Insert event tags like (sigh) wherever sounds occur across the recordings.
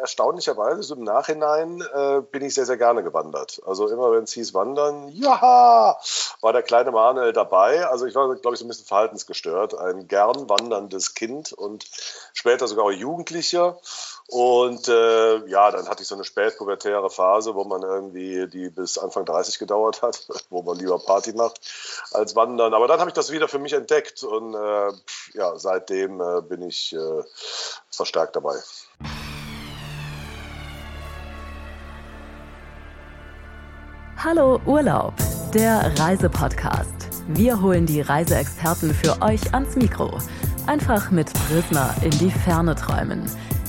erstaunlicherweise, so im Nachhinein äh, bin ich sehr, sehr gerne gewandert. Also immer, wenn es hieß Wandern, ja, war der kleine Manuel dabei. Also ich war, glaube ich, so ein bisschen verhaltensgestört. Ein gern wanderndes Kind und später sogar auch Jugendlicher. Und äh, ja, dann hatte ich so eine spätpubertäre Phase, wo man irgendwie, die bis Anfang 30 gedauert hat, (laughs) wo man lieber Party macht als Wandern. Aber dann habe ich das wieder für mich entdeckt und äh, ja, seitdem äh, bin ich äh, verstärkt dabei. Hallo Urlaub, der Reisepodcast. Wir holen die Reiseexperten für euch ans Mikro. Einfach mit Prisma in die Ferne träumen.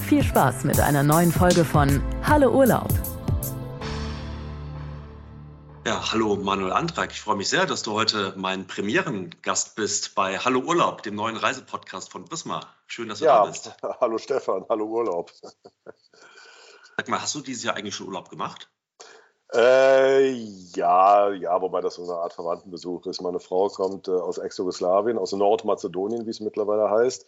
Viel Spaß mit einer neuen Folge von Hallo Urlaub. Ja, hallo Manuel Antrag. Ich freue mich sehr, dass du heute mein Premierengast bist bei Hallo Urlaub, dem neuen Reisepodcast von Prisma. Schön, dass du ja, da bist. (laughs) Hallo Stefan, hallo Urlaub. Sag mal, hast du dieses Jahr eigentlich schon Urlaub gemacht? Äh, ja, ja, wobei das so eine Art Verwandtenbesuch ist. Meine Frau kommt äh, aus Ex-Jugoslawien, aus Nordmazedonien, wie es mittlerweile heißt.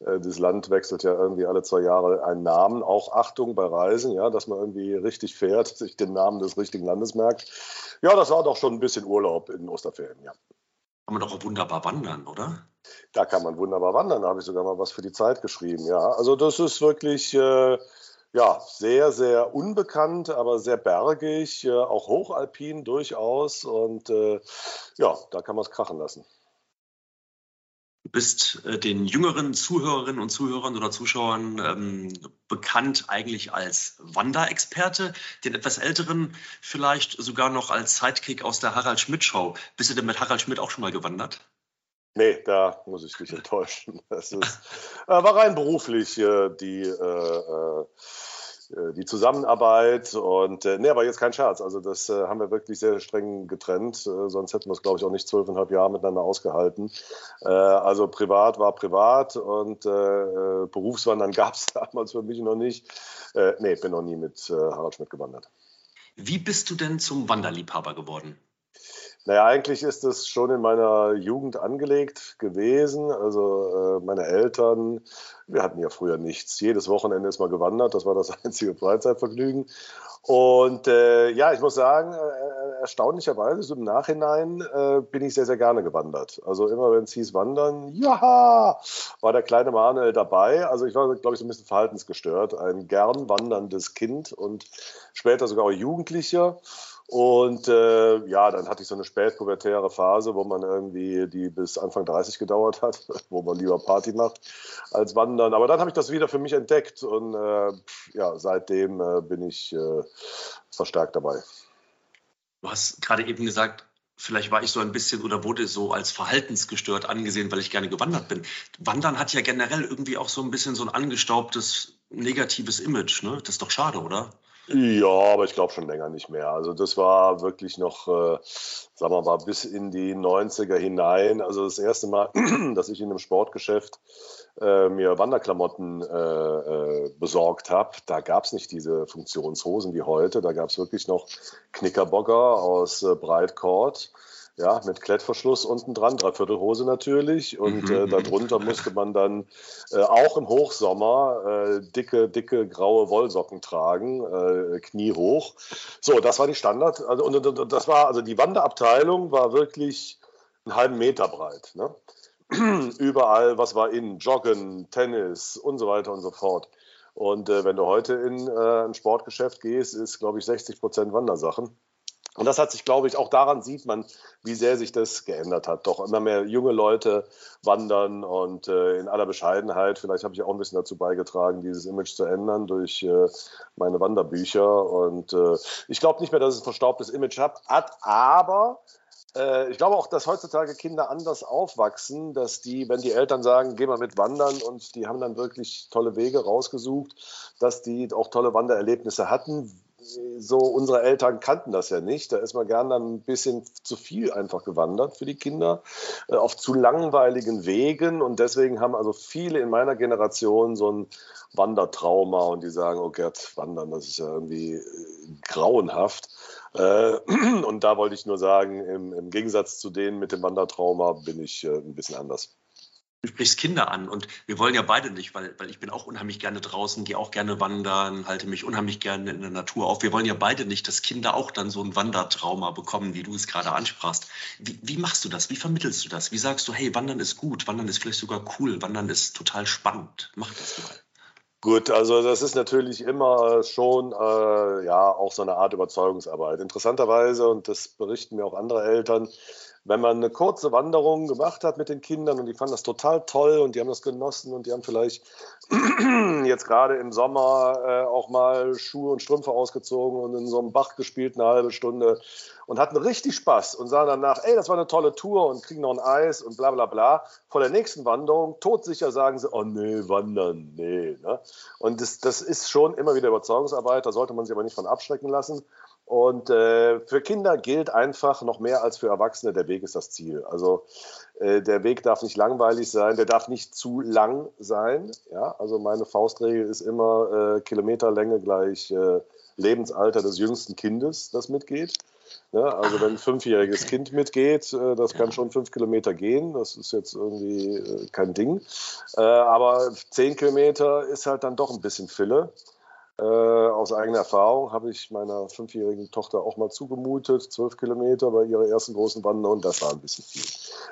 Äh, das Land wechselt ja irgendwie alle zwei Jahre einen Namen. Auch Achtung bei Reisen, ja, dass man irgendwie richtig fährt, (laughs) sich den Namen des richtigen Landes merkt. Ja, das war doch schon ein bisschen Urlaub in Osterferien, ja. Kann man doch auch wunderbar wandern, oder? Da kann man wunderbar wandern. Da habe ich sogar mal was für die Zeit geschrieben, ja. Also das ist wirklich. Äh, ja, sehr, sehr unbekannt, aber sehr bergig, äh, auch hochalpin durchaus. Und äh, ja, da kann man es krachen lassen. Du bist äh, den jüngeren Zuhörerinnen und Zuhörern oder Zuschauern ähm, bekannt eigentlich als Wanderexperte, den etwas älteren vielleicht sogar noch als Sidekick aus der Harald Schmidt Show. Bist du denn mit Harald Schmidt auch schon mal gewandert? Nee, da muss ich dich (laughs) enttäuschen. Das ist, äh, war rein beruflich äh, die, äh, die Zusammenarbeit und nee, aber jetzt kein Scherz. Also das haben wir wirklich sehr streng getrennt. Sonst hätten wir es, glaube ich, auch nicht zwölfeinhalb Jahre miteinander ausgehalten. Also privat war privat und Berufswandern (laughs) gab es damals für mich noch nicht. Äh, nee, bin noch nie mit Harald Schmidt gewandert. Wie bist du denn zum Wanderliebhaber geworden? Naja, eigentlich ist es schon in meiner Jugend angelegt gewesen. Also äh, meine Eltern, wir hatten ja früher nichts. Jedes Wochenende ist mal gewandert. Das war das (laughs) einzige Freizeitvergnügen. Und äh, ja, ich muss sagen, äh, erstaunlicherweise, so im Nachhinein äh, bin ich sehr, sehr gerne gewandert. Also immer, wenn es hieß Wandern, ja, war der kleine Manuel dabei. Also ich war, glaube ich, so ein bisschen verhaltensgestört. Ein gern wanderndes Kind und später sogar auch Jugendlicher. Und äh, ja, dann hatte ich so eine spätpubertäre Phase, wo man irgendwie, die bis Anfang 30 gedauert hat, (laughs) wo man lieber Party macht als Wandern. Aber dann habe ich das wieder für mich entdeckt und äh, ja, seitdem äh, bin ich äh, verstärkt dabei. Du hast gerade eben gesagt, vielleicht war ich so ein bisschen oder wurde so als verhaltensgestört angesehen, weil ich gerne gewandert bin. Wandern hat ja generell irgendwie auch so ein bisschen so ein angestaubtes, negatives Image. Ne? Das ist doch schade, oder? Ja, aber ich glaube schon länger nicht mehr. Also das war wirklich noch, äh, sagen wir mal, bis in die 90er hinein. Also das erste Mal, (clears throat) dass ich in einem Sportgeschäft äh, mir Wanderklamotten äh, äh, besorgt habe, da gab es nicht diese Funktionshosen wie heute. Da gab es wirklich noch Knickerbocker aus äh, Breitcord ja, mit Klettverschluss unten dran, Dreiviertelhose natürlich. Und mhm, äh, mhm. darunter musste man dann äh, auch im Hochsommer äh, dicke, dicke graue Wollsocken tragen, äh, kniehoch. So, das war die Standard. Also, und, und, das war, also die Wanderabteilung war wirklich einen halben Meter breit. Ne? (clears throat) Überall, was war in, Joggen, Tennis und so weiter und so fort. Und äh, wenn du heute in äh, ein Sportgeschäft gehst, ist, glaube ich, 60 Prozent Wandersachen. Und das hat sich, glaube ich, auch daran sieht man, wie sehr sich das geändert hat. Doch immer mehr junge Leute wandern und äh, in aller Bescheidenheit, vielleicht habe ich auch ein bisschen dazu beigetragen, dieses Image zu ändern durch äh, meine Wanderbücher. Und äh, ich glaube nicht mehr, dass es ein verstaubtes Image hat, aber Äh, ich glaube auch, dass heutzutage Kinder anders aufwachsen, dass die, wenn die Eltern sagen, geh mal mit wandern und die haben dann wirklich tolle Wege rausgesucht, dass die auch tolle Wandererlebnisse hatten. So, unsere Eltern kannten das ja nicht. Da ist man gern dann ein bisschen zu viel einfach gewandert für die Kinder, äh, auf zu langweiligen Wegen. Und deswegen haben also viele in meiner Generation so ein Wandertrauma und die sagen, oh Gott, wandern, das ist ja irgendwie äh, grauenhaft. Äh, (clears throat) und da wollte ich nur sagen, im, im, Gegensatz zu denen mit dem Wandertrauma bin ich ein bisschen anders. Du sprichst Kinder an und wir wollen ja beide nicht, weil, weil ich bin auch unheimlich gerne draußen, gehe auch gerne wandern, halte mich unheimlich gerne in der Natur auf. Wir wollen ja beide nicht, dass Kinder auch dann so ein Wandertrauma bekommen, wie du es gerade ansprachst. Wie, wie machst du das? Wie vermittelst du das? Wie sagst du, hey, Wandern ist gut, Wandern ist vielleicht sogar cool, Wandern ist total spannend. Mach das mal. Gut, also das ist natürlich immer schon äh, ja auch so eine Art Überzeugungsarbeit. Interessanterweise, und das berichten mir auch andere Eltern, wenn man eine kurze Wanderung gemacht hat mit den Kindern und die fanden das total toll und die haben das genossen und die haben vielleicht (clears throat) jetzt gerade im Sommer äh, auch mal Schuhe und Strümpfe ausgezogen und in so einem Bach gespielt eine halbe Stunde und hatten richtig Spaß und sagen danach, ey, das war eine tolle Tour und kriegen noch ein Eis und bla bla bla. Vor der nächsten Wanderung, todsicher sagen sie, oh nee, wandern, nee. Ne? Und das, das ist schon immer wieder Überzeugungsarbeit, da sollte man sich aber nicht von abschrecken lassen. Und äh, für Kinder gilt einfach noch mehr als für Erwachsene, der Weg ist das Ziel. Also äh, der Weg darf nicht langweilig sein, der darf nicht zu lang sein. Ja? Also meine Faustregel ist immer äh, Kilometerlänge gleich äh, Lebensalter des jüngsten Kindes, das mitgeht. Ja, also wenn ein fünfjähriges Kind mitgeht, äh, das kann schon fünf Kilometer gehen. Das ist jetzt irgendwie äh, kein Ding. aber zehn Kilometer ist halt dann doch ein bisschen Fille. Äh, aus eigener Erfahrung habe ich meiner fünfjährigen Tochter auch mal zugemutet, zwölf Kilometer bei ihrer ersten großen Wanderung und das war ein bisschen viel.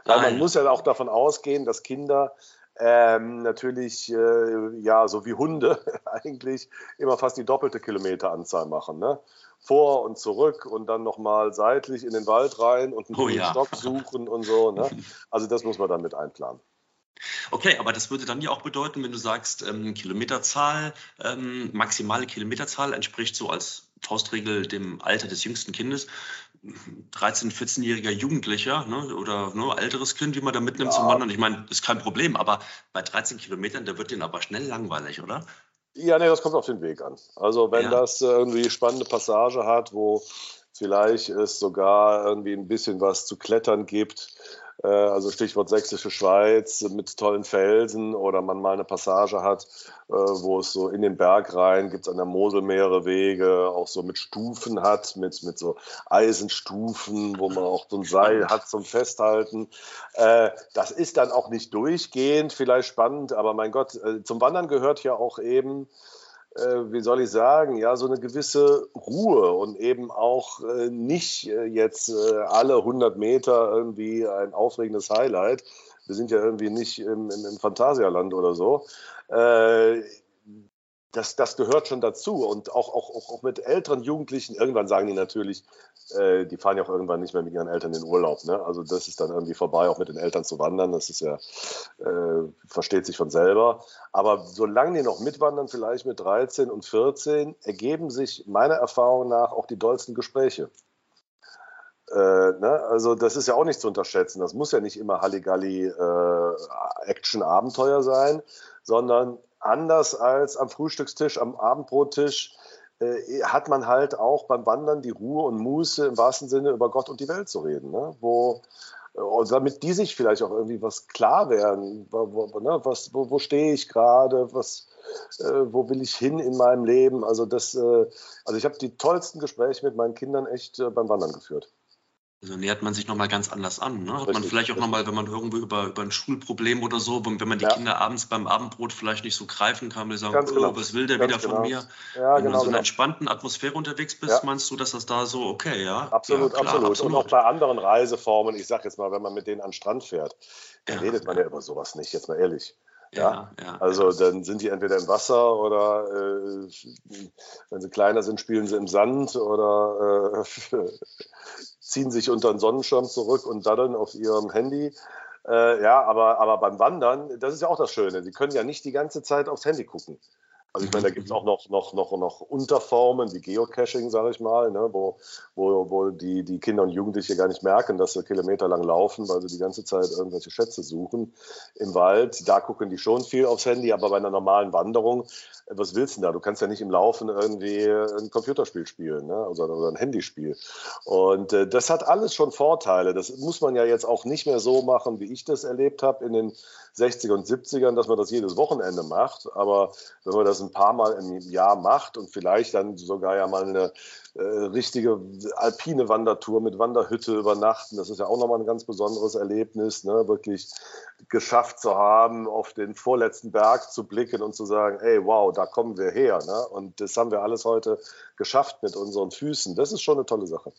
Weil man muss ja auch davon ausgehen, dass Kinder ähm, natürlich, äh, ja, so wie Hunde (laughs) eigentlich immer fast die doppelte Kilometeranzahl machen. Ne? Vor und zurück und dann nochmal seitlich in den Wald rein und einen oh, ja. Stock suchen und so. Ne? (laughs) Also das muss man dann mit einplanen. Okay, aber das würde dann ja auch bedeuten, wenn du sagst, ähm, Kilometerzahl, ähm, maximale Kilometerzahl entspricht so als Faustregel dem Alter des jüngsten Kindes. 13-, 14-jähriger Jugendlicher ne, oder ne, älteres Kind, wie man da mitnimmt ja. zum Wandern. Ich meine, ist kein Problem, aber bei 13 Kilometern, da wird den aber schnell langweilig, oder? Ja, nee, das kommt auf den Weg an. Also wenn ja. das irgendwie spannende Passage hat, wo vielleicht es sogar irgendwie ein bisschen was zu klettern gibt, also Stichwort Sächsische Schweiz mit tollen Felsen oder man mal eine Passage hat, äh, wo es so in den Berg rein gibt es an der Mosel mehrere Wege, auch so mit Stufen hat, mit, mit so Eisenstufen, wo man auch so ein Seil hat zum Festhalten. Äh, das ist dann auch nicht durchgehend vielleicht spannend, aber mein Gott, zum Wandern gehört ja auch eben äh, wie soll ich sagen, ja, so eine gewisse Ruhe und eben auch äh, nicht äh, jetzt äh, alle 100 Meter irgendwie ein aufregendes Highlight. Wir sind ja irgendwie nicht im, im, im Phantasialand oder so. Das, das gehört schon dazu. Und auch, auch, auch mit älteren Jugendlichen, irgendwann sagen die natürlich, äh, die fahren ja auch irgendwann nicht mehr mit ihren Eltern in Urlaub. Ne? Also das ist dann irgendwie vorbei, auch mit den Eltern zu wandern. Das ist ja, äh, versteht sich von selber. Aber solange die noch mitwandern, vielleicht mit 13 und 14, ergeben sich meiner Erfahrung nach auch die dollsten Gespräche. Äh, ne? Also das ist ja auch nicht zu unterschätzen. Das muss ja nicht immer Halligalli äh, sein, sondern anders als am Frühstückstisch, am Abendbrottisch, äh, hat man halt auch beim Wandern die Ruhe und Muße im wahrsten Sinne über Gott und die Welt zu reden. Ne? Wo, äh, damit die sich vielleicht auch irgendwie was klar werden. Wo, wo, ne? was, wo, wo stehe ich gerade? Was, äh, wo will ich hin in meinem Leben? Also, das, äh, also ich habe die tollsten Gespräche mit meinen Kindern echt äh, beim Wandern geführt. Also nähert man sich nochmal ganz anders an. Ne? Hat richtig, man vielleicht auch nochmal, wenn man irgendwo über, über ein Schulproblem oder so, wenn man die ja. Kinder abends beim Abendbrot vielleicht nicht so greifen kann, wir sagen, oh, genau. was will der ganz wieder genau. von mir? Ja, wenn genau, du in so einer genau. entspannten Atmosphäre unterwegs bist, ja. meinst du, dass das da so okay, ja? Absolut, klar, absolut, absolut. Und auch bei anderen Reiseformen, ich sage jetzt mal, wenn man mit denen an den Strand fährt, dann redet man ja über sowas nicht, jetzt mal ehrlich. Ja, ja, also dann sind die entweder im Wasser oder äh, wenn sie kleiner sind, spielen sie im Sand oder äh, (laughs) ziehen sich unter den Sonnenschirm zurück und daddeln auf ihrem Handy. Äh, ja, aber, aber beim Wandern, das ist ja auch das Schöne. Sie können ja nicht die ganze Zeit aufs Handy gucken. Also ich meine, da gibt es auch noch, noch, noch, noch Unterformen wie Geocaching, sage ich mal, ne, wo, wo, wo die, die Kinder und Jugendliche gar nicht merken, dass sie kilometerlang laufen, weil sie die ganze Zeit irgendwelche Schätze suchen im Wald. Da gucken die schon viel aufs Handy, aber bei einer normalen Wanderung, was willst du denn da? Du kannst ja nicht im Laufen irgendwie ein Computerspiel spielen ne? oder, oder ein Handyspiel. Und äh, das hat alles schon Vorteile. Das muss man ja jetzt auch nicht mehr so machen, wie ich das erlebt habe in den 60er und 70ern, dass man das jedes Wochenende macht. Aber wenn man das ein paar Mal im Jahr macht und vielleicht dann sogar ja mal eine äh, richtige alpine Wandertour mit Wanderhütte übernachten, das ist ja auch nochmal ein ganz besonderes Erlebnis, ne? wirklich geschafft zu haben, auf den vorletzten Berg zu blicken und zu sagen, hey, wow, da kommen wir her. Ne? Und das haben wir alles heute geschafft mit unseren Füßen. Das ist schon eine tolle Sache.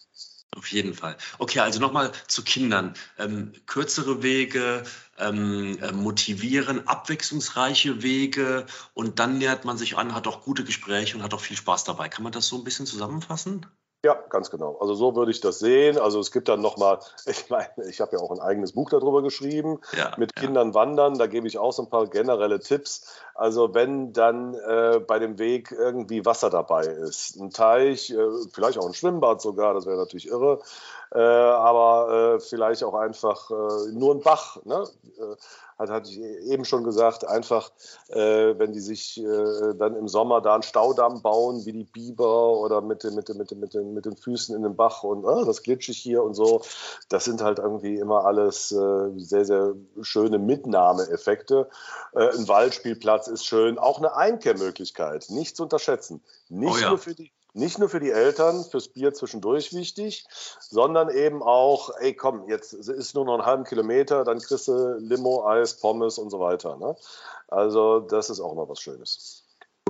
Auf jeden Fall. Okay, also nochmal zu Kindern. Ähm, kürzere Wege, ähm, äh, motivieren, abwechslungsreiche Wege und dann nähert man sich an, hat auch gute Gespräche und hat auch viel Spaß dabei. Kann man das so ein bisschen zusammenfassen? Ja, ganz genau. Also so würde ich das sehen. Also es gibt dann nochmal, (laughs) ich meine, ich habe ja auch ein eigenes Buch darüber geschrieben, ja, mit ja. Kindern wandern. Da gebe ich auch so ein paar generelle Tipps. Also wenn dann äh, bei dem Weg irgendwie Wasser dabei ist, ein Teich, äh, vielleicht auch ein Schwimmbad sogar, das wäre natürlich irre, äh, aber äh, vielleicht auch einfach äh, nur ein Bach. Ne? Äh, hat, hatte ich eben schon gesagt, einfach, äh, wenn die sich äh, dann im Sommer da einen Staudamm bauen, wie die Biber oder mit, mit, mit, mit, den, mit den Füßen in den Bach und das glitschig hier und so, das sind halt irgendwie immer alles sehr, sehr schöne Mitnahmeeffekte. Ein Waldspielplatz ist schön, auch eine Einkehrmöglichkeit, nicht zu unterschätzen. Nicht oh ja. nur für die nicht nur für die Eltern, fürs Bier zwischendurch wichtig, sondern eben auch, ey komm, jetzt ist nur noch einen halben Kilometer, dann kriegst du Limo, Eis, Pommes und so weiter. Ne? Also das ist auch mal was Schönes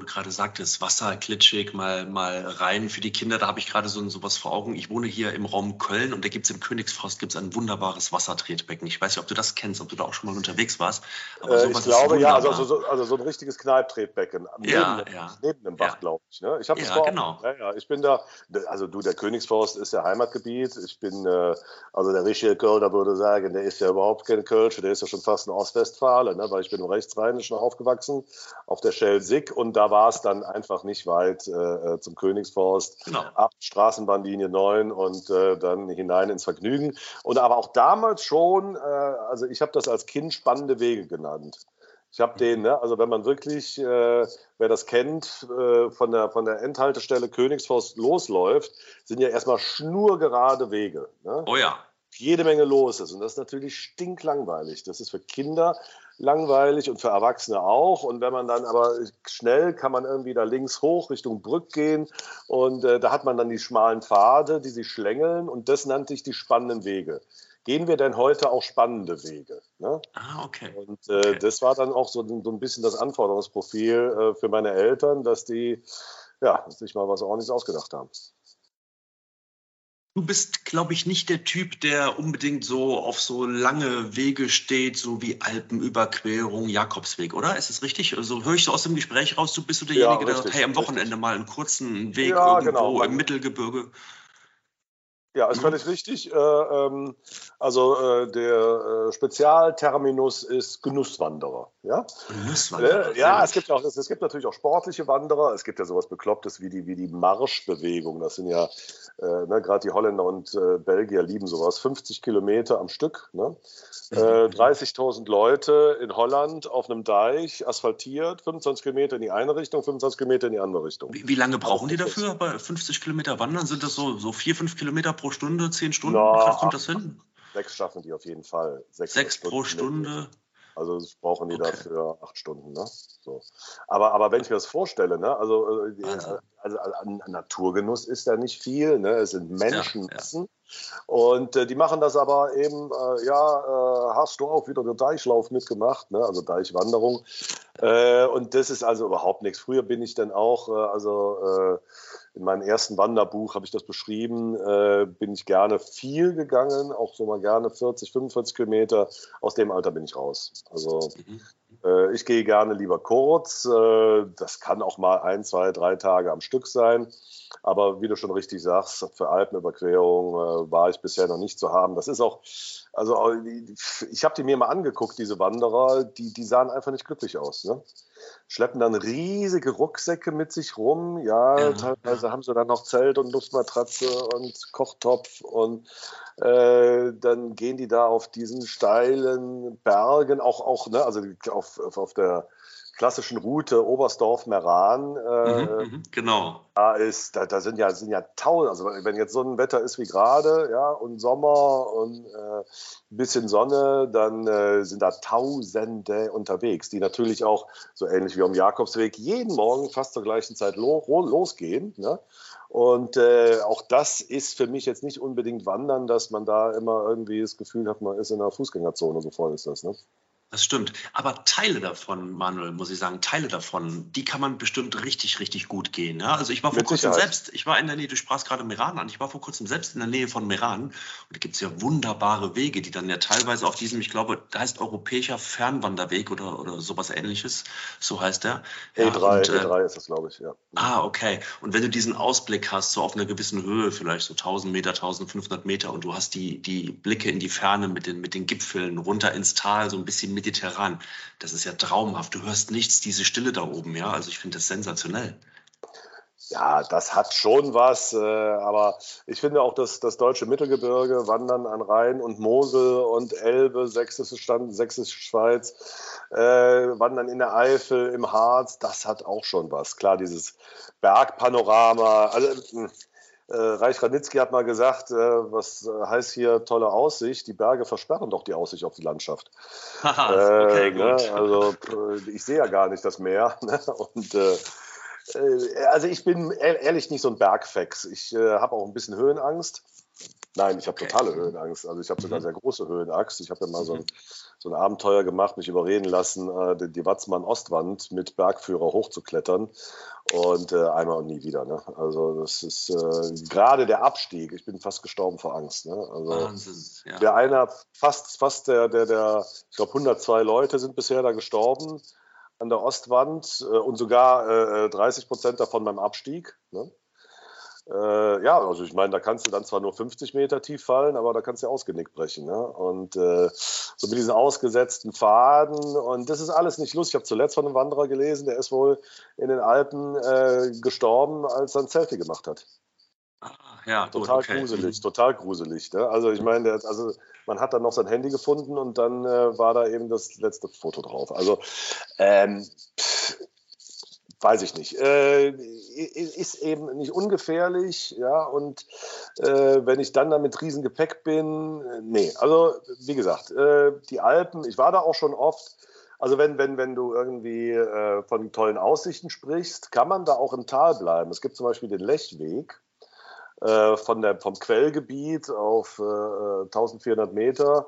gerade sagtest, Wasser, klitschig, mal, mal rein für die Kinder, da habe ich gerade so, so was vor Augen. Ich wohne hier im Raum Köln und da gibt es im Königsforst gibt's ein wunderbares Wassertretbecken. Ich weiß nicht, ob du das kennst, ob du da auch schon mal unterwegs warst. Äh, ich glaube, ja, also, also, also, so ein richtiges Kneiptretbecken. Ja, neben, ja. neben dem Bach, ja. glaube ich. Ne? Ich habe ja, genau. Ja, ja, ich bin da, also du, der Königsforst ist ja Heimatgebiet. Ich bin, äh, also der richtige Kölner würde sagen, der ist ja überhaupt kein Kölsch, der ist ja schon fast ein Ostwestfale, ne? weil ich bin im Rechtsrheinischen aufgewachsen, auf der Schelsig und da war es dann einfach nicht weit äh, äh, zum Königsforst. Genau. Ab Straßenbahnlinie 9 und äh, dann hinein ins Vergnügen. Und aber auch damals schon, äh, also ich habe das als Kind spannende Wege genannt. Ich habe den, ne, also wenn man wirklich, äh, wer das kennt, äh, von, der, von der Endhaltestelle Königsforst losläuft, sind ja erstmal schnurgerade Wege. Ne? Oh ja. Jede Menge los ist. Und das ist natürlich stinklangweilig. Das ist für Kinder langweilig und für Erwachsene auch. Und wenn man dann aber schnell kann man irgendwie da links hoch Richtung Brück gehen und äh, da hat man dann die schmalen Pfade, die sich schlängeln und das nannte ich die spannenden Wege. Gehen wir denn heute auch spannende Wege? Ne? Ah, okay. Und äh, okay. das war dann auch so, so, ein bisschen das Anforderungsprofil äh, für meine Eltern, dass die ja, sich mal was ordentliches ausgedacht haben. Du bist, glaube ich, nicht der Typ, der unbedingt so auf so lange Wege steht, so wie Alpenüberquerung, Jakobsweg, oder? Ist es richtig? Also höre ich so aus dem Gespräch raus, du bist so derjenige, ja, richtig, der sagt, hey, am Wochenende richtig. mal einen kurzen Weg ja, irgendwo genau. im Mittelgebirge. Ja, ist völlig richtig. Äh, ähm, also äh, der äh, Spezialterminus ist Genusswanderer. Ja, Genusswanderer. ja es, gibt auch, es, gibt natürlich auch sportliche Wanderer. Es gibt ja sowas Beklopptes wie die, wie die Marschbewegung. Das sind ja ne, gerade die Holländer und Belgier lieben sowas. 50 Kilometer am Stück. Ne? 30.000 mhm. Leute in Holland auf einem Deich, asphaltiert, 25 Kilometer in die eine Richtung, 25 Kilometer in die andere Richtung. Wie, wie lange brauchen die dafür? Bei 50 Kilometer wandern sind das so, so vier, fünf Kilometer pro Stunde, zehn Stunden? No, kommt das hin? Sechs schaffen die auf jeden Fall. Sechs, sechs pro Stunde. Also brauchen die okay. dafür acht Stunden. Ne? So. Aber, aber wenn ich mir das vorstelle, ne? also, äh, also. also an, an, Naturgenuss ist da nicht viel. Ne? Es sind Menschenmassen. Ja, ja. Und äh, die machen das aber eben, äh, ja, äh, hast du auch wieder den Deichlauf mitgemacht, ne? also Deichwanderung. Äh, und das ist also überhaupt nichts. Früher bin ich dann auch, äh, also in meinem ersten Wanderbuch habe ich das beschrieben, äh, bin ich gerne viel gegangen, auch so mal gerne 40, 45 Kilometer. Aus dem Alter bin ich raus. Also mhm. Äh, ich gehe gerne lieber kurz. Äh, das kann auch mal ein, zwei, drei Tage am Stück sein. Aber wie du schon richtig sagst, für Alpenüberquerung äh, war ich bisher noch nicht zu haben. Das ist auch, also ich habe die mir mal angeguckt, diese Wanderer, die, die sahen einfach nicht glücklich aus. Ne? Schleppen dann riesige Rucksäcke mit sich rum. Ja, ja teilweise ja. haben sie dann noch Zelt und Luftmatratze und Kochtopf und äh, dann gehen die da auf diesen steilen Bergen, auch, auch ne, also auf, auf der klassischen Route Oberstdorf-Meran. Äh, mhm, mhm, genau. Da, ist, da, da, sind ja, sind ja tausend, also wenn jetzt so ein Wetter ist wie gerade, ja, und Sommer und äh, ein bisschen Sonne, dann äh, sind da Tausende unterwegs, die natürlich auch so ähnlich wie am Jakobsweg jeden Morgen fast zur gleichen Zeit lo losgehen. Ne? Und äh, auch das ist für mich jetzt nicht unbedingt Wandern, dass man da immer irgendwie das Gefühl hat, man ist in einer Fußgängerzone, so voll ist das. Ne? Das stimmt. Aber Teile davon, Manuel, muss ich sagen, Teile davon, die kann man bestimmt richtig, richtig gut gehen. Ja? Also ich war vor Mit kurzem Sicherheit. selbst, ich war in der Nähe, du sprachst gerade Meran an, ich war vor kurzem selbst in der Nähe von Meran und da gibt es ja wunderbare Wege, die dann ja teilweise auf diesem, ich glaube, da heißt europäischer Fernwanderweg oder, oder sowas ähnliches, so heißt der. Ja, E3, und, äh, E3 ist das, glaube ich, ja. Ah, okay. Und wenn du diesen Ausblick hast, so auf einer gewissen Höhe, vielleicht so 1000 Meter, 1500 Meter und du hast die, die Blicke in die Ferne mit den, mit den Gipfeln runter ins Tal, so ein bisschen mediterran. Das ist ja traumhaft. Du hörst nichts, diese Stille da oben, ja. Also ich finde das sensationell. Ja, das hat schon was, äh, aber ich finde auch, dass das deutsche Mittelgebirge, Wandern an Rhein und Mosel und Elbe, Sächsische, Stand, Sächsische Schweiz, äh, Wandern in der Eifel, im Harz, das hat auch schon was. Klar, dieses Bergpanorama, also hm, äh, Reich Ranitzky hat mal gesagt, äh, was äh, heißt hier tolle Aussicht? Die Berge versperren doch die Aussicht auf die Landschaft. (laughs) Haha, okay, äh, ne? Also ich sehe ja gar nicht das Meer. (laughs) Ne? Und äh, also ich bin ehrlich nicht so ein Bergfex. Ich habe auch ein bisschen Höhenangst. Nein, ich habe okay. totale Höhenangst. Also ich habe sogar mhm. sehr große Höhenangst. Ich habe ja mal so ein, mhm. so ein, Abenteuer gemacht, mich überreden lassen, äh, die, die Watzmann-Ostwand mit Bergführer hochzuklettern. Und äh, einmal und nie wieder. Ne? Also das ist äh, gerade der Abstieg. Ich bin fast gestorben vor Angst. Ne? Also Wahnsinn, ja. Der einer, fast, fast der, der, der, ich glaube 102 Leute sind bisher da gestorben an der Ostwand äh, und sogar 30 äh, Prozent davon beim Abstieg. Ne? Äh, ja, also ich meine, da kannst du dann zwar nur 50 Meter tief fallen, aber da kannst du ja ausgenickt brechen. Ne? Und äh, so mit diesen ausgesetzten Faden und das ist alles nicht lustig. Ich habe zuletzt von einem Wanderer gelesen, der ist wohl in den Alpen äh, gestorben, als er ein Selfie gemacht hat. Ah, ja, total gut, okay. gruselig, total gruselig. Ne? Also ich meine, also man hat dann noch sein Handy gefunden und dann äh, war da eben das letzte Foto drauf. Also ähm, pff, weiß ich nicht. Äh, ist eben nicht ungefährlich, ja, und äh, wenn ich dann da mit Riesengepäck bin, äh, nee, also wie gesagt, äh, die Alpen, ich war da auch schon oft, also wenn, wenn, wenn du irgendwie äh, von tollen Aussichten sprichst, kann man da auch im Tal bleiben. Es gibt zum Beispiel den Lechweg äh, von der, vom Quellgebiet auf 1400 Meter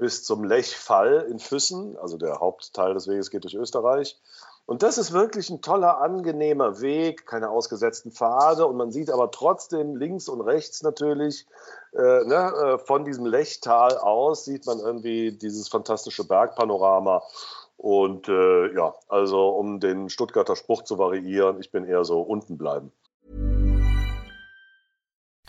bis zum Lechfall in Füssen, also der Hauptteil des Weges geht durch Österreich. Und das ist wirklich ein toller, angenehmer Weg, keine ausgesetzten Pfade. Und man sieht aber trotzdem links und rechts natürlich äh, ne, äh, von diesem Lechtal aus, sieht man irgendwie dieses fantastische Bergpanorama. Und äh, ja, also um den Stuttgarter Spruch zu variieren, ich bin eher so unten bleiben.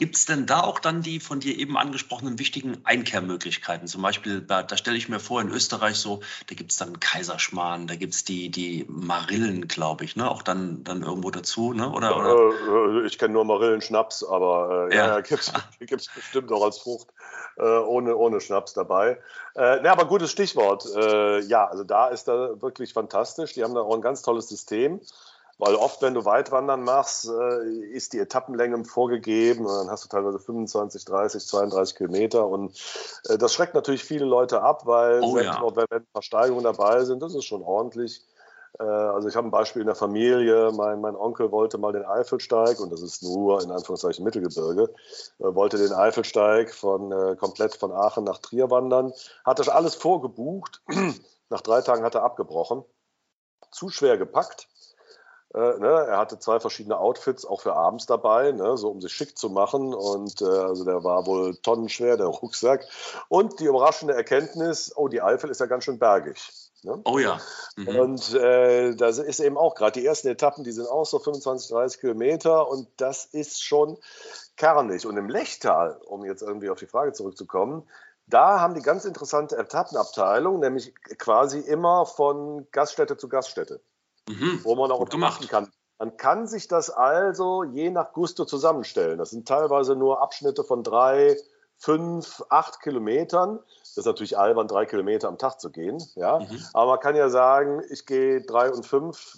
Gibt es denn da auch dann die von dir eben angesprochenen wichtigen Einkehrmöglichkeiten? Zum Beispiel, da, da stelle ich mir vor, in Österreich so, da gibt es dann Kaiserschmarrn, da gibt es die, die Marillen, glaube ich, ne? auch dann, dann irgendwo dazu, ne? oder? oder? Äh, ich kenne nur Marillenschnaps, aber äh, ja, ja gibt es bestimmt auch als Frucht äh, ohne, ohne Schnaps dabei. Äh, ne, aber gutes Stichwort. Äh, ja, also da ist da wirklich fantastisch. Die haben da auch ein ganz tolles System. Weil oft, wenn du Weitwandern machst, äh, ist die Etappenlänge vorgegeben und dann hast du teilweise 25, 30, 32 Kilometer und äh, das schreckt natürlich viele Leute ab, weil oh, ja. wenn, wenn ein paar Steigungen dabei sind, das ist schon ordentlich. Äh, also ich habe ein Beispiel in der Familie. Mein, mein, Onkel wollte mal den Eifelsteig, und das ist nur in Anführungszeichen Mittelgebirge, wollte den Eifelsteig von, komplett von Aachen nach Trier wandern, hatte alles vorgebucht. (clears throat) Nach drei Tagen hat er abgebrochen. Zu schwer gepackt. Äh, ne, er hatte zwei verschiedene Outfits, auch für abends dabei, ne, so um sich schick zu machen. Und äh, also der war wohl tonnenschwer, der (laughs) Rucksack. Und die überraschende Erkenntnis, oh, die Eifel ist ja ganz schön bergig. Ne? Oh ja. Mhm. Und äh, da ist eben auch gerade die ersten Etappen, die sind auch so 25, 30 Kilometer und das ist schon kernig. Und im Lechtal, um jetzt irgendwie auf die Frage zurückzukommen, da haben die ganz interessante Etappenabteilung, nämlich quasi immer von Gaststätte zu Gaststätte, mhm. wo man auch machen kann. Man kann sich das also je nach Gusto zusammenstellen. Das sind teilweise nur Abschnitte von drei, fünf, acht Kilometern. Das ist natürlich albern, drei Kilometer am Tag zu gehen. Ja? Mhm. Aber man kann ja sagen, ich gehe drei und fünf,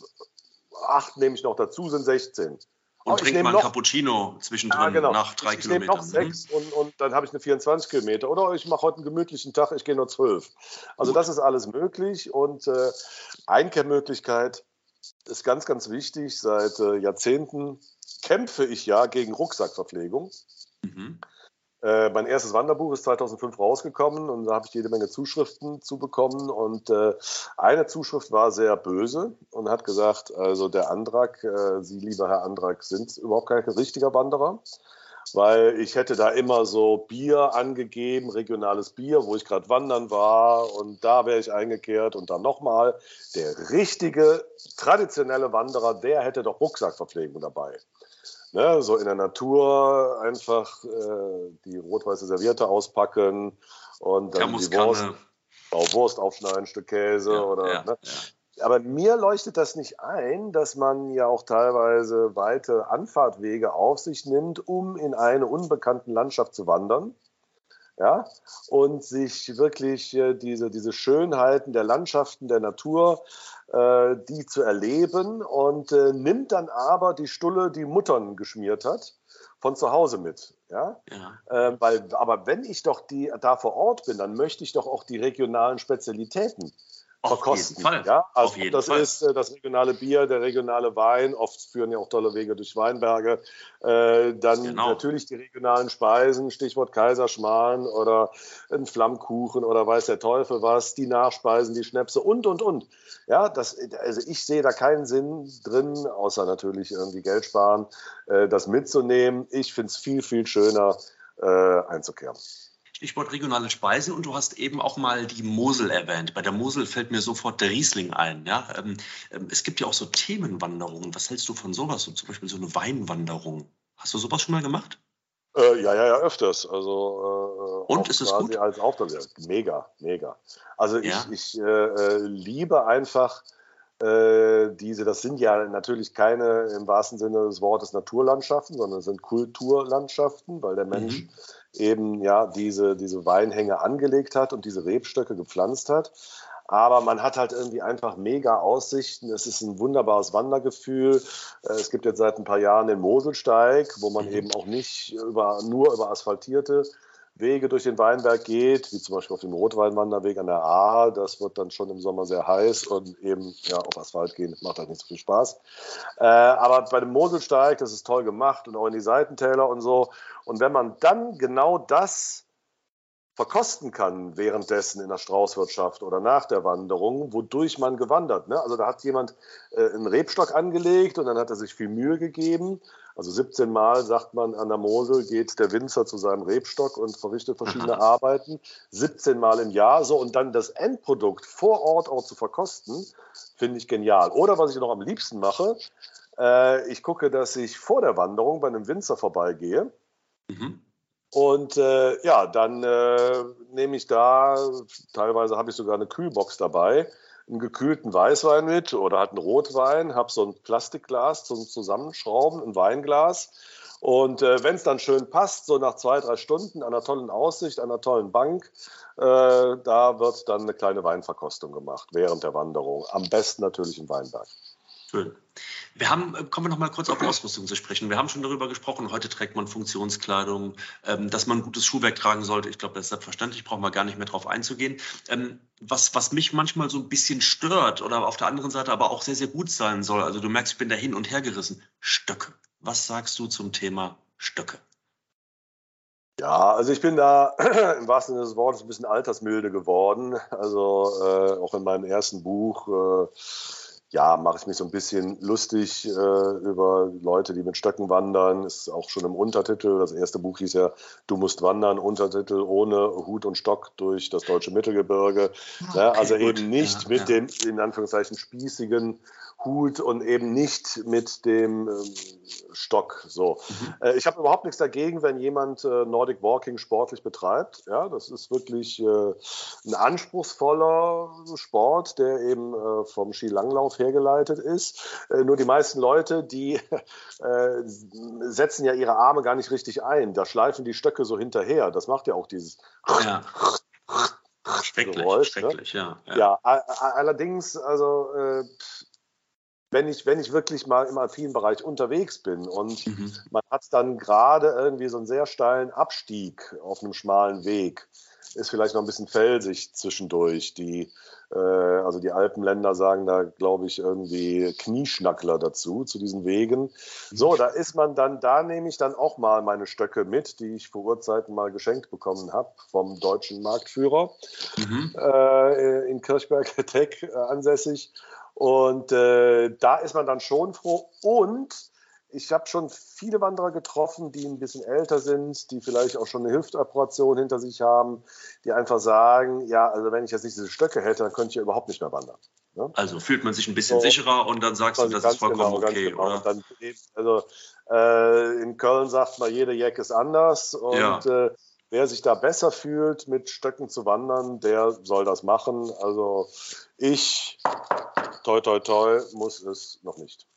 acht nehme ich noch dazu, sind 16. Und oh, trinkt man noch, Cappuccino zwischendrin ja, genau. nach drei ich, ich Kilometern. Ich nehme noch sechs mhm. und, und dann habe ich eine 24 Kilometer. Oder ich mache heute einen gemütlichen Tag, ich gehe nur zwölf. Also Gut. das ist alles möglich. Und äh, Einkehrmöglichkeit ist ganz, ganz wichtig. Seit äh, Jahrzehnten kämpfe ich ja gegen Rucksackverpflegung. Mhm. Äh, mein erstes Wanderbuch ist 2005 rausgekommen und da habe ich jede Menge Zuschriften zu bekommen. Und äh, eine Zuschrift war sehr böse und hat gesagt, also der Antrag, äh, Sie, lieber Herr Antrag, sind überhaupt kein richtiger Wanderer weil ich hätte da immer so Bier angegeben, regionales Bier, wo ich gerade wandern war und da wäre ich eingekehrt und dann nochmal. Der richtige, traditionelle Wanderer, der hätte doch Rucksackverpflegung dabei ne, so in der Natur einfach äh, die rot-weiße Serviette auspacken und dann die Wurst, Wurst aufschneiden, ein Stück Käse ja, oder. Ja, ne? ja. Aber mir leuchtet das nicht ein, dass man ja auch teilweise weite Anfahrtwege auf sich nimmt, um in eine unbekannte Landschaft zu wandern ja, und sich wirklich äh, diese, diese Schönheiten der Landschaften, der Natur, äh, die zu erleben und äh, nimmt dann aber die Stulle, die Muttern geschmiert hat, von zu Hause mit. Ja? ja. Äh, weil, aber wenn ich doch die, da vor Ort bin, dann möchte ich doch auch die regionalen Spezialitäten verkosten. Auf jeden Fall. Ja? Also das Fall. ist äh, das regionale Bier, der regionale Wein. Oft führen ja auch tolle Wege durch Weinberge. Äh, dann genau. natürlich die regionalen Speisen, Stichwort Kaiserschmarrn oder ein Flammkuchen oder weiß der Teufel was, die Nachspeisen, die Schnäpse und, und, und. Ja, das, also ich sehe da keinen Sinn drin, außer natürlich irgendwie Geld sparen, äh, das mitzunehmen. Ich finde es viel, viel schöner, äh, einzukehren. Stichwort regionale Speisen und du hast eben auch mal die Mosel erwähnt. Bei der Mosel fällt mir sofort der Riesling ein. Ja? Ähm, ähm, es gibt ja auch so Themenwanderungen. Was hältst du von sowas? So zum Beispiel so eine Weinwanderung. Hast du sowas schon mal gemacht? Äh, ja, ja, ja, öfters. Also, äh, und ist es gut? Als. Mega, mega. Also ja? ich, ich äh, äh liebe einfach äh, diese, das sind ja natürlich keine im wahrsten Sinne des Wortes Naturlandschaften, sondern es sind Kulturlandschaften, weil der Mensch mhm eben ja diese, diese Weinhänge angelegt hat und diese Rebstöcke gepflanzt hat. Aber man hat halt irgendwie einfach mega Aussichten. Es ist ein wunderbares Wandergefühl. Äh, es gibt jetzt seit ein paar Jahren den Moselsteig, wo man mhm. eben auch nicht über, nur über asphaltierte Wege durch den Weinberg geht, wie zum Beispiel auf dem Rotweinwanderweg an der A. Das wird dann schon im Sommer sehr heiß und eben ja, auf Asphalt gehen macht halt nicht so viel Spaß. Äh, aber bei dem Moselsteig, das ist toll gemacht und auch in die Seitentäler und so. Und wenn man dann genau das verkosten kann währenddessen in der Straußwirtschaft oder nach der Wanderung, wodurch man gewandert. Ne? Also da hat jemand äh, einen Rebstock angelegt und dann hat er sich viel Mühe gegeben also 17 Mal, sagt man, an der Mosel geht der Winzer zu seinem Rebstock und verrichtet verschiedene Aha. Arbeiten. 17 Mal im Jahr so und dann das Endprodukt vor Ort auch zu verkosten, finde ich genial. Oder was ich noch am liebsten mache, äh, ich gucke, dass ich vor der Wanderung bei einem Winzer vorbeigehe. Mhm. Und äh, ja, dann äh, nehme ich da, teilweise habe ich sogar eine Kühlbox dabei, einen gekühlten Weißwein mit oder halt einen Rotwein, habe so ein Plastikglas zum Zusammenschrauben, ein Weinglas. Und äh, wenn es dann schön passt, so nach zwei, drei Stunden, einer tollen Aussicht, einer tollen Bank, äh, da wird dann eine kleine Weinverkostung gemacht während der Wanderung. Am besten natürlich im Weinberg. Schön. Wir haben, äh, kommen wir noch mal kurz auf Ausrüstung zu sprechen. Wir haben schon darüber gesprochen, heute trägt man Funktionskleidung, ähm, dass man gutes Schuhwerk tragen sollte. Ich glaube, das ist selbstverständlich, brauchen wir gar nicht mehr drauf einzugehen. Ähm, was, was mich manchmal so ein bisschen stört oder auf der anderen Seite aber auch sehr, sehr gut sein soll, also du merkst, ich bin da hin und her gerissen. Stöcke. Was sagst du zum Thema Stöcke? Ja, also ich bin da (clears throat) im wahrsten Sinne des Wortes ein bisschen altersmilde geworden. Also äh, auch in meinem ersten Buch äh, ja, mache ich mich so ein bisschen lustig äh, über Leute, die mit Stöcken wandern. Ist auch schon im Untertitel. Das erste Buch hieß ja Du musst wandern, Untertitel ohne Hut und Stock durch das deutsche Mittelgebirge. Ah, okay, ja, also gut. eben nicht ja, mit ja. dem in Anführungszeichen spießigen Hut und eben nicht mit dem ähm, Stock. So. Mhm. Äh, ich habe überhaupt nichts dagegen, wenn jemand äh, Nordic Walking sportlich betreibt. Ja, das ist wirklich äh, ein anspruchsvoller Sport, der eben äh, vom Skilanglauf hergeleitet ist. Äh, nur die meisten Leute, die (laughs) äh, setzen ja ihre Arme gar nicht richtig ein. Da schleifen die Stöcke so hinterher. Das macht ja auch dieses ja. (laughs) Schrecklich, Geräusch, ne? schrecklich, ne? ja. Ja, ja allerdings, also wenn ich, wenn ich wirklich mal im alpinen Bereich unterwegs bin und mhm. man hat dann gerade irgendwie so einen sehr steilen Abstieg auf einem schmalen Weg, ist vielleicht noch ein bisschen felsig zwischendurch. Die, äh, also die Alpenländer sagen da, glaube ich, irgendwie Knieschnackler dazu, zu diesen Wegen. So, da ist man dann, da nehme ich dann auch mal meine Stöcke mit, die ich vor Urzeiten mal geschenkt bekommen habe vom deutschen Marktführer mhm. äh, in Kirchberg-Teck (laughs) äh, ansässig. Und äh, da ist man dann schon froh. Und ich habe schon viele Wanderer getroffen, die ein bisschen älter sind, die vielleicht auch schon eine Hüftoperation hinter sich haben, die einfach sagen, ja, also wenn ich jetzt nicht diese Stöcke hätte, dann könnte ich ja überhaupt nicht mehr wandern. Ne? Also fühlt man sich ein bisschen so, sicherer und dann sagst du, das ist vollkommen genau, okay, genau. oder? Dann, also äh, in Köln sagt man, jede Jack ist anders und ja. äh, wer sich da besser fühlt, mit Stöcken zu wandern, der soll das machen. Also ich toi, toi, toi, muss es noch nicht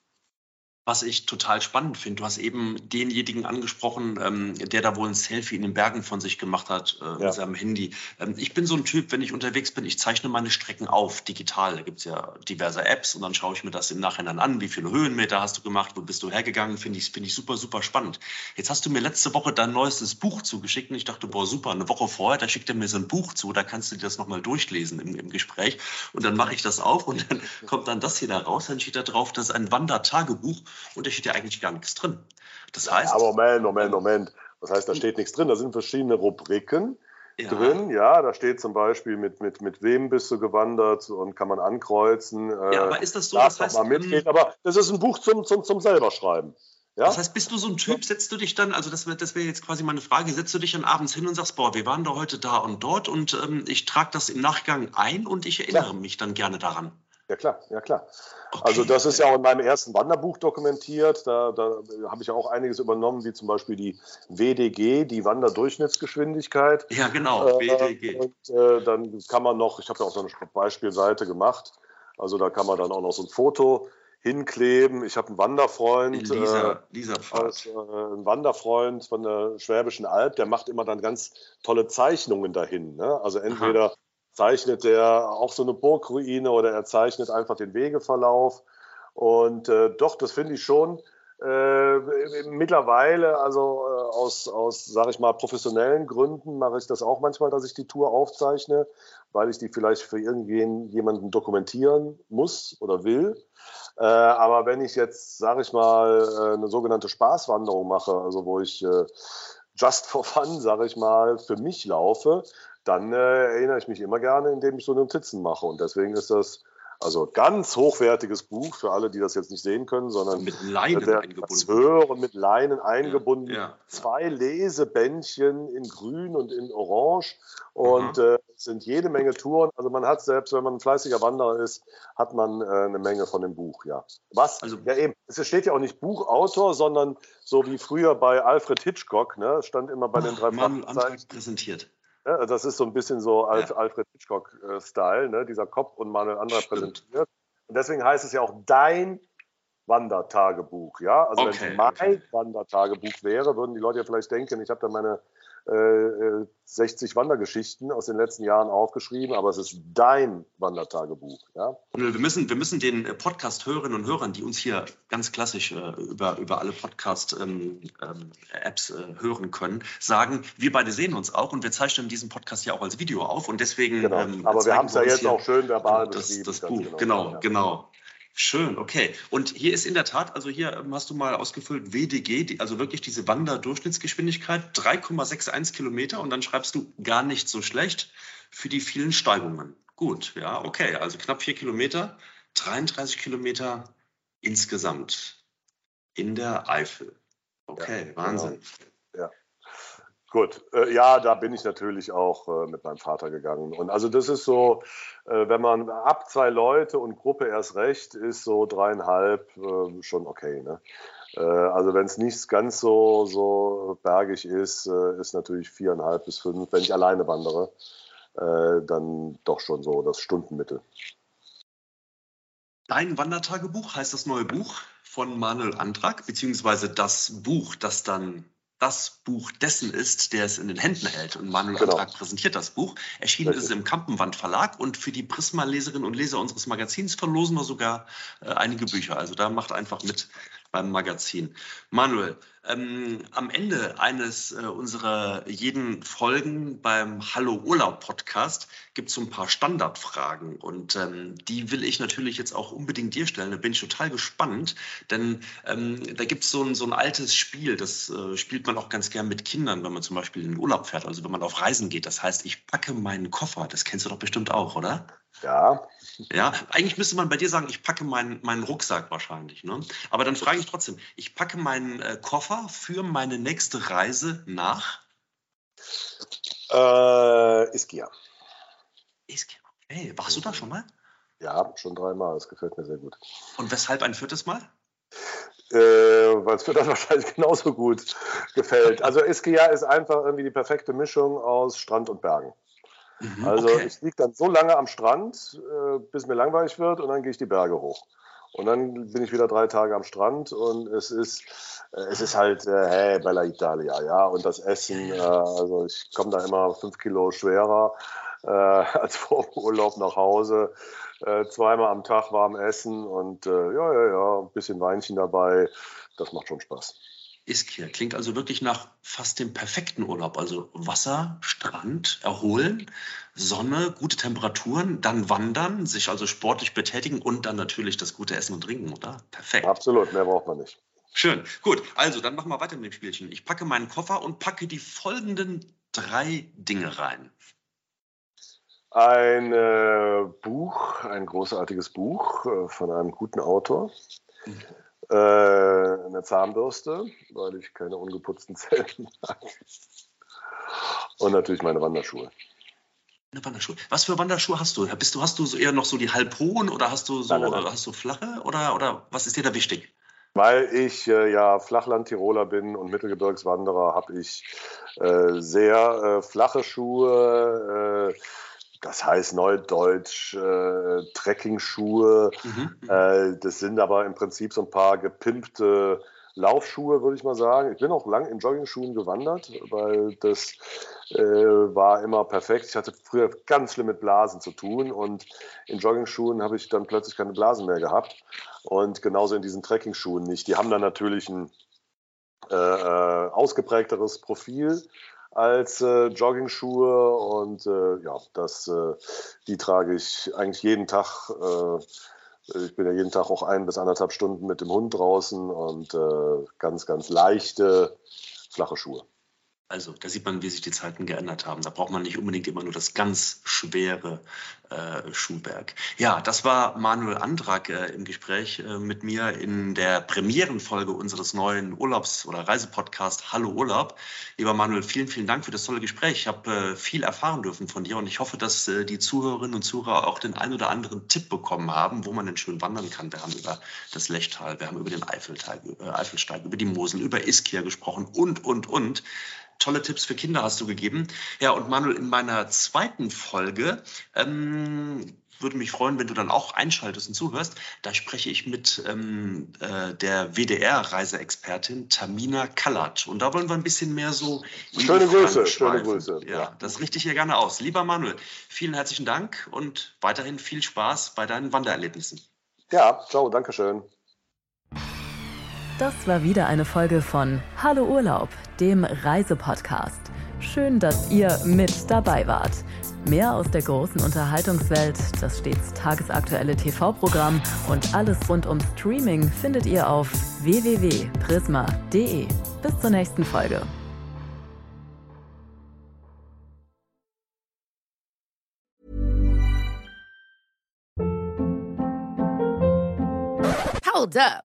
was ich total spannend finde. Du hast eben denjenigen angesprochen, ähm, der da wohl ein Selfie in den Bergen von sich gemacht hat äh, ja. mit seinem Handy. Ähm, ich bin so ein Typ, wenn ich unterwegs bin, ich zeichne meine Strecken auf, digital. Da gibt es ja diverse Apps und dann schaue ich mir das im Nachhinein an. Wie viele Höhenmeter hast du gemacht? Wo bist du hergegangen? Finde ich, find ich super, super spannend. Jetzt hast du mir letzte Woche dein neuestes Buch zugeschickt und ich dachte, boah, super, eine Woche vorher, da schickt er mir so ein Buch zu, da kannst du dir das nochmal durchlesen im, im Gespräch. Und dann mache ich das auf und dann kommt dann das hier da raus, dann steht da drauf, das ist ein Wandertagebuch und da steht ja eigentlich gar nichts drin. Das heißt. aber Moment, Moment, Moment. Das heißt, da steht nichts drin. Da sind verschiedene Rubriken ja. drin. Ja, da steht zum Beispiel, mit, mit, mit wem bist du gewandert und kann man ankreuzen. Äh, ja, aber ist das so? Das heißt, mal mitgehen. Ähm, aber das ist ein Buch zum, zum, zum selberschreiben. Ja? Das heißt, bist du so ein Typ, setzt du dich dann, also das wäre das wär jetzt quasi meine Frage, setzt du dich dann abends hin und sagst, boah, wir waren da heute da und dort und ähm, ich trage das im Nachgang ein und ich erinnere Klar. mich dann gerne daran. Ja klar, ja klar. Okay. Also das ist ja auch in meinem ersten Wanderbuch dokumentiert. Da, da habe ich ja auch einiges übernommen, wie zum Beispiel die WDG, die Wanderdurchschnittsgeschwindigkeit. Ja, genau, äh, WDG. Und äh, dann kann man noch, ich habe ja auch so eine Beispielseite gemacht, also da kann man dann auch noch so ein Foto hinkleben. Ich habe einen Wanderfreund, Lisa, äh, Lisa als, äh, ein Wanderfreund von der Schwäbischen Alb, der macht immer dann ganz tolle Zeichnungen dahin. Ne? Also entweder Aha zeichnet er auch so eine Burgruine oder er zeichnet einfach den Wegeverlauf. Und äh, doch, das finde ich schon äh, mittlerweile, also äh, aus, aus sage ich mal, professionellen Gründen mache ich das auch manchmal, dass ich die Tour aufzeichne, weil ich die vielleicht für irgendjemanden dokumentieren muss oder will. Äh, aber wenn ich jetzt, sage ich mal, äh, eine sogenannte Spaßwanderung mache, also wo ich äh, just for fun, sage ich mal, für mich laufe, dann äh, erinnere ich mich immer gerne, indem ich so Notizen mache. Und deswegen ist das also ganz hochwertiges Buch für alle, die das jetzt nicht sehen können, sondern mit Leinen der, eingebunden. Hören mit Leinen eingebunden. Ja, ja. Zwei Lesebändchen in Grün und in Orange und äh, sind jede Menge Touren. Also man hat selbst, wenn man ein fleißiger Wanderer ist, hat man äh, eine Menge von dem Buch. Ja. Was? Also ja eben. Es steht ja auch nicht Buchautor, sondern so wie früher bei Alfred Hitchcock. Ne, stand immer bei den drei Mann präsentiert. Ja, das ist so ein bisschen so als ja. Alfred Hitchcock-Style, ne? dieser Kopf und Manuel Andra präsentiert. Und deswegen heißt es ja auch dein Wandertagebuch. Ja? Also okay, wenn es mein okay. Wandertagebuch wäre, würden die Leute ja vielleicht denken, ich habe da meine äh, 60 Wandergeschichten aus den letzten Jahren aufgeschrieben, aber es ist dein Wandertagebuch. Ja? Wir, müssen, wir müssen den Podcast-Hörerinnen und Hörern, die uns hier ganz klassisch äh, über, über alle Podcast-Apps ähm, ähm, äh, hören können, sagen, wir beide sehen uns auch und wir zeichnen diesen Podcast ja auch als Video auf und deswegen. Genau. Ähm, aber wir haben es ja jetzt auch schön verbal das, beschrieben. Das Buch, genau, genau. Genau. Schön, okay. Und hier ist in der Tat, also hier ähm, hast du mal ausgefüllt WDG, also wirklich diese Wanderdurchschnittsgeschwindigkeit, 3,61 Kilometer und dann schreibst du gar nicht so schlecht für die vielen Steigungen. Gut, ja, okay. Also knapp vier Kilometer, 33 Kilometer insgesamt in der Eifel. Okay, ja, Wahnsinn. Genau. Ja. Gut, äh, ja, da bin ich natürlich auch äh, mit meinem Vater gegangen. Und also das ist so, äh, wenn man ab zwei Leute und Gruppe erst recht, ist so dreieinhalb schon okay. Ne? Also wenn es nicht ganz so, so bergig ist, ist natürlich viereinhalb bis fünf, wenn ich alleine wandere, dann doch schon so das Stundenmittel. Dein Wandertagebuch heißt das neue Buch von Manuel Antrag, beziehungsweise das Buch, das dann das Buch dessen ist, der es in den Händen hält. Und Manuel genau. Antrag präsentiert das Buch. Erschienen Richtig. ist es im Kampenwand Verlag und für die Prisma-Leserinnen und Leser unseres Magazins verlosen wir sogar äh, einige Bücher. Also da macht einfach mit beim Magazin. Manuel, ähm, am Ende eines äh, unserer jeden Folgen beim Hallo Urlaub Podcast gibt es so ein paar Standardfragen und ähm, die will ich natürlich jetzt auch unbedingt dir stellen. Da bin ich total gespannt, denn ähm, da gibt es so ein, so ein altes Spiel, das äh, spielt man auch ganz gern mit Kindern, wenn man zum Beispiel in den Urlaub fährt, also wenn man auf Reisen geht. Das heißt, ich packe meinen Koffer. Das kennst du doch bestimmt auch, oder? Ja. Ja, eigentlich müsste man bei dir sagen, ich packe meinen, meinen Rucksack wahrscheinlich. Ne? Aber dann frage ich trotzdem, ich packe meinen äh, Koffer für meine nächste Reise nach? Äh, Iskia. Iskia, okay. Warst du da schon mal? Ja, schon dreimal. Das gefällt mir sehr gut. Und weshalb ein viertes Mal? Äh, weil es mir dann (laughs) wahrscheinlich genauso gut gefällt. Also Iskia ist einfach irgendwie die perfekte Mischung aus Strand und Bergen. Mhm, also okay. ich liege dann so lange am Strand, äh, bis mir langweilig wird und dann gehe ich die Berge hoch. Und dann bin ich wieder drei Tage am Strand und es ist, äh, es ist halt, äh, hey, Bella Italia, ja. Und das Essen, äh, also ich komme da immer fünf Kilo schwerer äh, (laughs) als vor dem Urlaub nach Hause. Äh, zweimal am Tag warm essen und ja, ja, ja, ein bisschen Weinchen dabei. Das macht schon Spaß. Ischia klingt also wirklich nach fast dem perfekten Urlaub. Also Wasser, Strand, erholen, Sonne, gute Temperaturen, dann wandern, sich also sportlich betätigen und dann natürlich das gute Essen und Trinken, oder? Perfekt. Absolut, mehr braucht man nicht. Schön. Gut, also dann machen wir weiter mit dem Spielchen. Ich packe meinen Koffer und packe die folgenden drei Dinge rein. Ein äh, Buch, ein großartiges Buch äh, von einem guten Autor. Mhm. Äh, eine Zahnbürste, weil ich keine ungeputzten (laughs) Zellen mag. Und natürlich meine Wanderschuhe. Eine Wanderschuhe. Was für Wanderschuhe hast du? Bist du hast du so eher noch so die halbhohen oder hast du so nein, nein, nein. hast du flache oder oder was ist dir da wichtig? Weil ich äh, ja Flachland-Tiroler bin und Mittelgebirgswanderer, habe ich äh, sehr äh, flache Schuhe, äh, das heißt Neudeutsch äh, Trekking-Schuhe. Mhm, mhm. Äh, das sind aber im Prinzip so ein paar gepimpte Laufschuhe, würde ich mal sagen. Ich bin auch lang in Jogging-Schuhen gewandert, weil das äh, war immer perfekt. Ich hatte früher ganz schlimm mit Blasen zu tun und in Jogging-Schuhen habe ich dann plötzlich keine Blasen mehr gehabt. Und genauso in diesen Trekking-Schuhen nicht. Die haben dann natürlich ein äh, äh ausgeprägteres Profil als äh, Jogging-Schuhe und äh, ja, das, äh, die trage ich eigentlich jeden Tag. Äh, ich bin ja jeden Tag auch ein bis anderthalb Stunden mit dem Hund draußen und äh, ganz, ganz leichte, flache Schuhe. Also da sieht man, wie sich die Zeiten geändert haben. Da braucht man nicht unbedingt immer nur das ganz schwere äh, Schuhwerk. Ja, das war Manuel Andrak äh, im Gespräch äh, mit mir in der Premierenfolge unseres neuen Urlaubs- oder Reisepodcasts Hallo Urlaub. Lieber Manuel, vielen, vielen Dank für das tolle Gespräch. Ich habe äh, viel erfahren dürfen von dir und ich hoffe, dass äh, die Zuhörerinnen und Zuhörer auch den ein oder anderen Tipp bekommen haben, wo man denn schön wandern kann. Wir haben über das Lechtal, wir haben über den Eifelteil, äh, Eifelsteig, über die Mosel, über Ischia gesprochen und, und, und tolle Tipps für Kinder hast du gegeben. Ja, und Manuel, in meiner zweiten Folge ähm, würde mich freuen, wenn du dann auch einschaltest und zuhörst. Da spreche ich mit ähm, äh, der WDR-Reiseexpertin Tamina Kallert. Und da wollen wir ein bisschen mehr so. Schöne Grüße, schöne Grüße. Ja, ja, das richte ich hier gerne aus. Lieber Manuel, vielen herzlichen Dank und weiterhin viel Spaß bei deinen Wandererlebnissen. Ja, ciao, danke schön. Das war wieder eine Folge von Hallo Urlaub, dem Reisepodcast. Schön, dass ihr mit dabei wart. Mehr aus der großen Unterhaltungswelt, das stets tagesaktuelle TV-Programm und alles rund um Streaming findet ihr auf www.prisma.de. Bis zur nächsten Folge. Hold up.